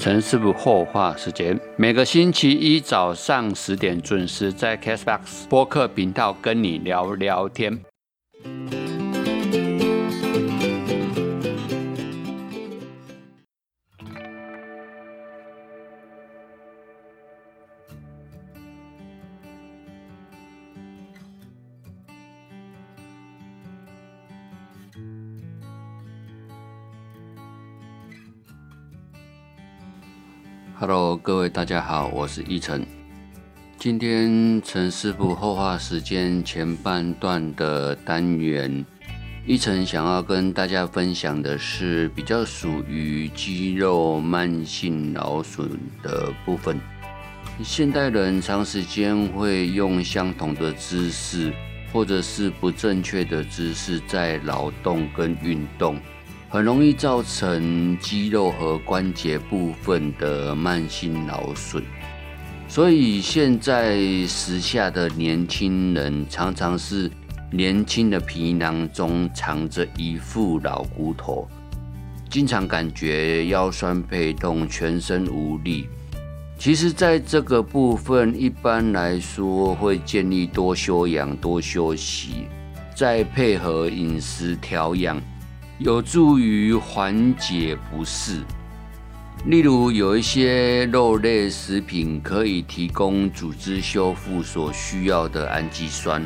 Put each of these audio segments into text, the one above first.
陈师傅后话时间，每个星期一早上十点准时在 Cashbox 播客频道跟你聊聊天。Hello，各位大家好，我是一晨。今天陈师傅后话时间前半段的单元，一晨想要跟大家分享的是比较属于肌肉慢性劳损的部分。现代人长时间会用相同的姿势，或者是不正确的姿势在劳动跟运动。很容易造成肌肉和关节部分的慢性劳损，所以现在时下的年轻人常常是年轻的皮囊中藏着一副老骨头，经常感觉腰酸背痛、全身无力。其实，在这个部分，一般来说会建议多休养、多休息，再配合饮食调养。有助于缓解不适，例如有一些肉类食品可以提供组织修复所需要的氨基酸，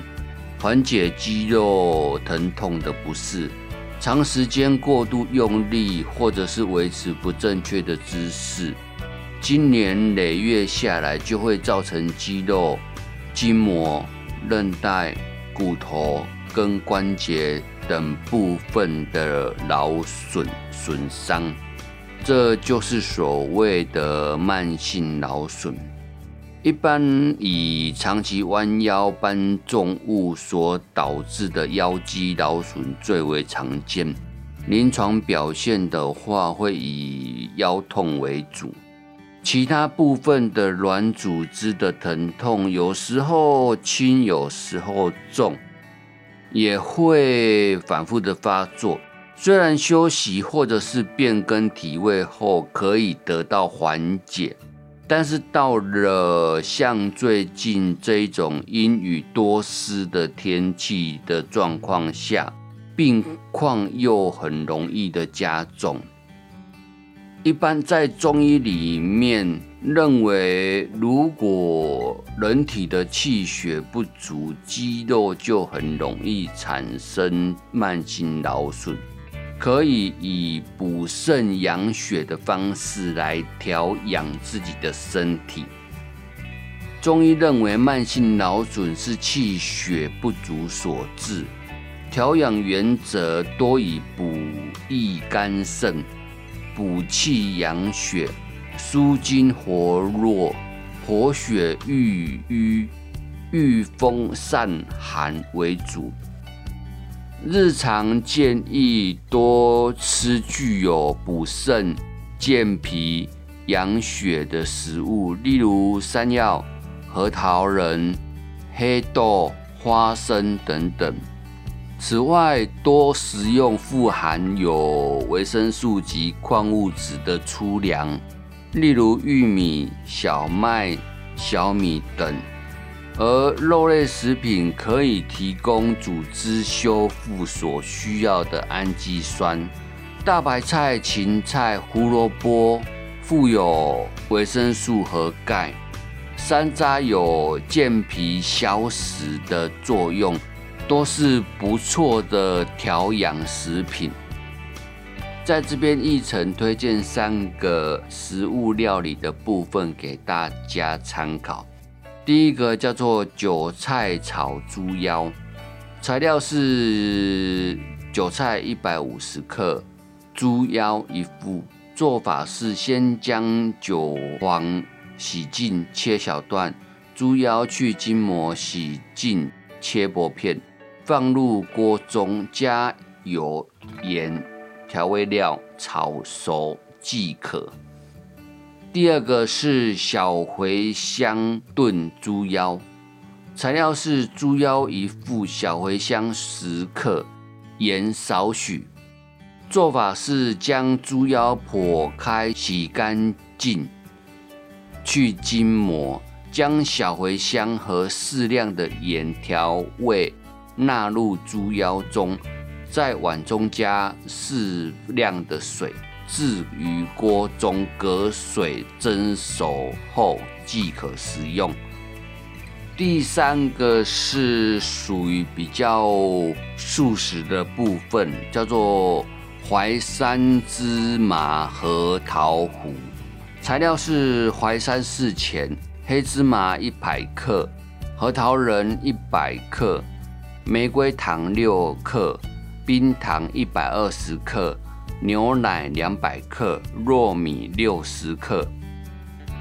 缓解肌肉疼痛的不适。长时间过度用力或者是维持不正确的姿势，经年累月下来就会造成肌肉、筋膜、韧带、骨头跟关节。等部分的劳损损伤，这就是所谓的慢性劳损。一般以长期弯腰搬重物所导致的腰肌劳损最为常见。临床表现的话，会以腰痛为主，其他部分的软组织的疼痛，有时候轻，有时候重。也会反复的发作，虽然休息或者是变更体位后可以得到缓解，但是到了像最近这种阴雨多湿的天气的状况下，病况又很容易的加重。一般在中医里面认为，如果人体的气血不足，肌肉就很容易产生慢性劳损，可以以补肾养血的方式来调养自己的身体。中医认为，慢性劳损是气血不足所致，调养原则多以补益肝肾。补气养血、舒筋活络、活血御瘀、御风散寒为主。日常建议多吃具有补肾、健脾、养血的食物，例如山药、核桃仁、黑豆、花生等等。此外，多食用富含有维生素及矿物质的粗粮，例如玉米、小麦、小米等。而肉类食品可以提供组织修复所需要的氨基酸。大白菜、芹菜、胡萝卜富有维生素和钙。山楂有健脾消食的作用。都是不错的调养食品，在这边一成推荐三个食物料理的部分给大家参考。第一个叫做韭菜炒猪腰，材料是韭菜一百五十克，猪腰一副。做法是先将韭黄洗净切小段，猪腰去筋膜洗净切薄片。放入锅中，加油、盐、调味料炒熟即可。第二个是小茴香炖猪腰，材料是猪腰一副，小茴香十克，盐少许。做法是将猪腰剖开，洗干净，去筋膜，将小茴香和适量的盐调味纳入猪腰中，在碗中加适量的水，置于锅中，隔水蒸熟后即可食用。第三个是属于比较素食的部分，叫做淮山芝麻核桃糊。材料是淮山四钱、黑芝麻一百克、核桃仁一百克、玫瑰糖六克、冰糖一百二十克、牛奶两百克、糯米六十克。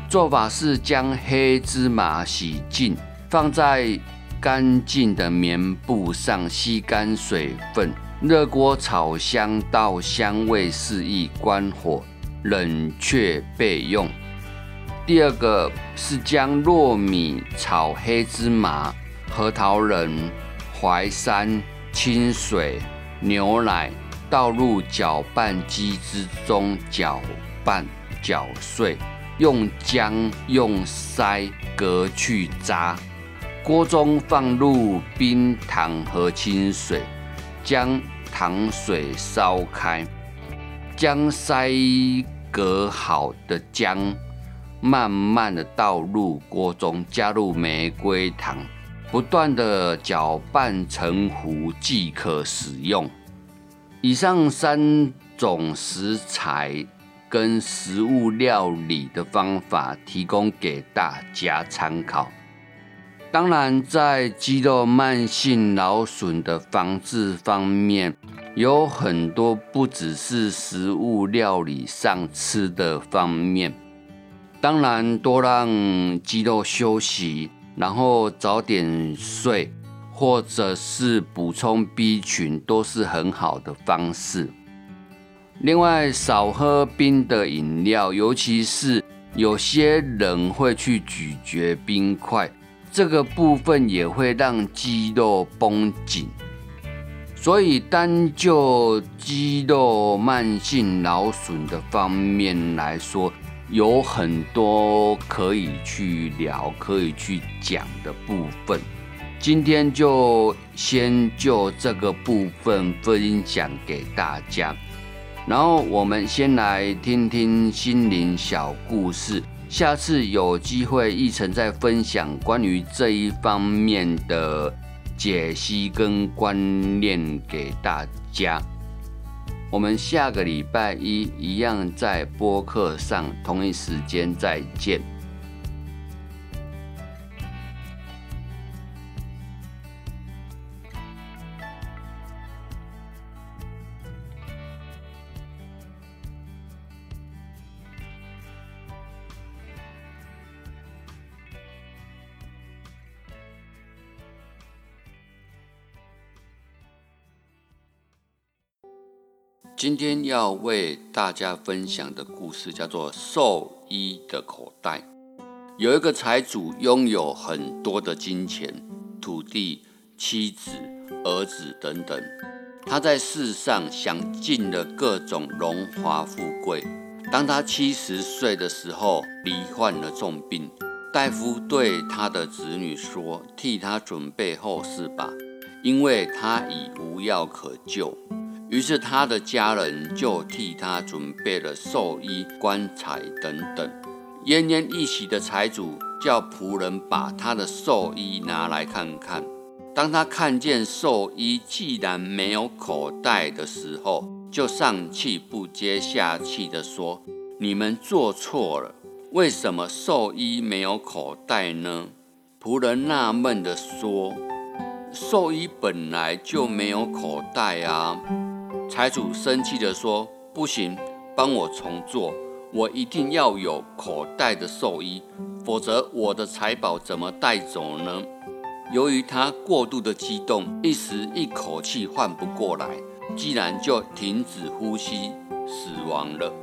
做法是将黑芝麻洗净。放在干净的棉布上，吸干水分，热锅炒香到香味四溢，关火，冷却备用。第二个是将糯米炒黑芝麻、核桃仁、淮山、清水、牛奶倒入搅拌机之中，搅拌搅碎，用浆用筛隔去渣。锅中放入冰糖和清水，将糖水烧开，将筛隔好的浆慢慢的倒入锅中，加入玫瑰糖，不断的搅拌成糊即可使用。以上三种食材跟食物料理的方法，提供给大家参考。当然，在肌肉慢性劳损的防治方面，有很多不只是食物料理上吃的方面。当然，多让肌肉休息，然后早点睡，或者是补充 B 群，都是很好的方式。另外，少喝冰的饮料，尤其是有些人会去咀嚼冰块。这个部分也会让肌肉绷紧，所以单就肌肉慢性劳损的方面来说，有很多可以去聊、可以去讲的部分。今天就先就这个部分分享给大家，然后我们先来听听心灵小故事。下次有机会，一晨再分享关于这一方面的解析跟观念给大家。我们下个礼拜一一样在播客上同一时间再见。今天要为大家分享的故事叫做《兽医的口袋》。有一个财主拥有很多的金钱、土地、妻子、儿子等等，他在世上享尽了各种荣华富贵。当他七十岁的时候，罹患了重病。大夫对他的子女说：“替他准备后事吧，因为他已无药可救。”于是他的家人就替他准备了寿衣、棺材等等。奄奄一息的财主叫仆人把他的寿衣拿来看看。当他看见寿衣既然没有口袋的时候，就上气不接下气地说：“你们做错了，为什么寿衣没有口袋呢？”仆人纳闷地说：“寿衣本来就没有口袋啊。”财主生气地说：“不行，帮我重做，我一定要有口袋的寿衣，否则我的财宝怎么带走呢？”由于他过度的激动，一时一口气换不过来，竟然就停止呼吸，死亡了。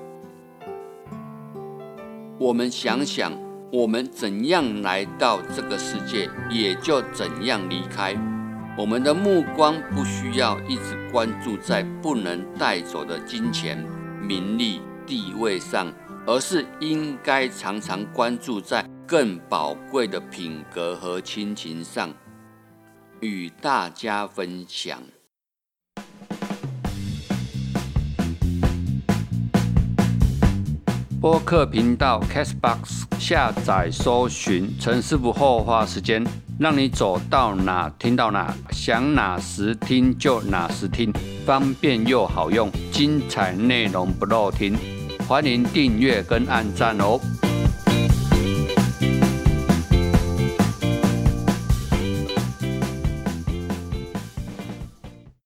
我们想想，我们怎样来到这个世界，也就怎样离开。我们的目光不需要一直关注在不能带走的金钱、名利、地位上，而是应该常常关注在更宝贵的品格和亲情上，与大家分享。播客频道 Castbox 下载搜寻陈师傅后花时间，让你走到哪听到哪，想哪时听就哪时听，方便又好用，精彩内容不漏听，欢迎订阅跟按赞哦。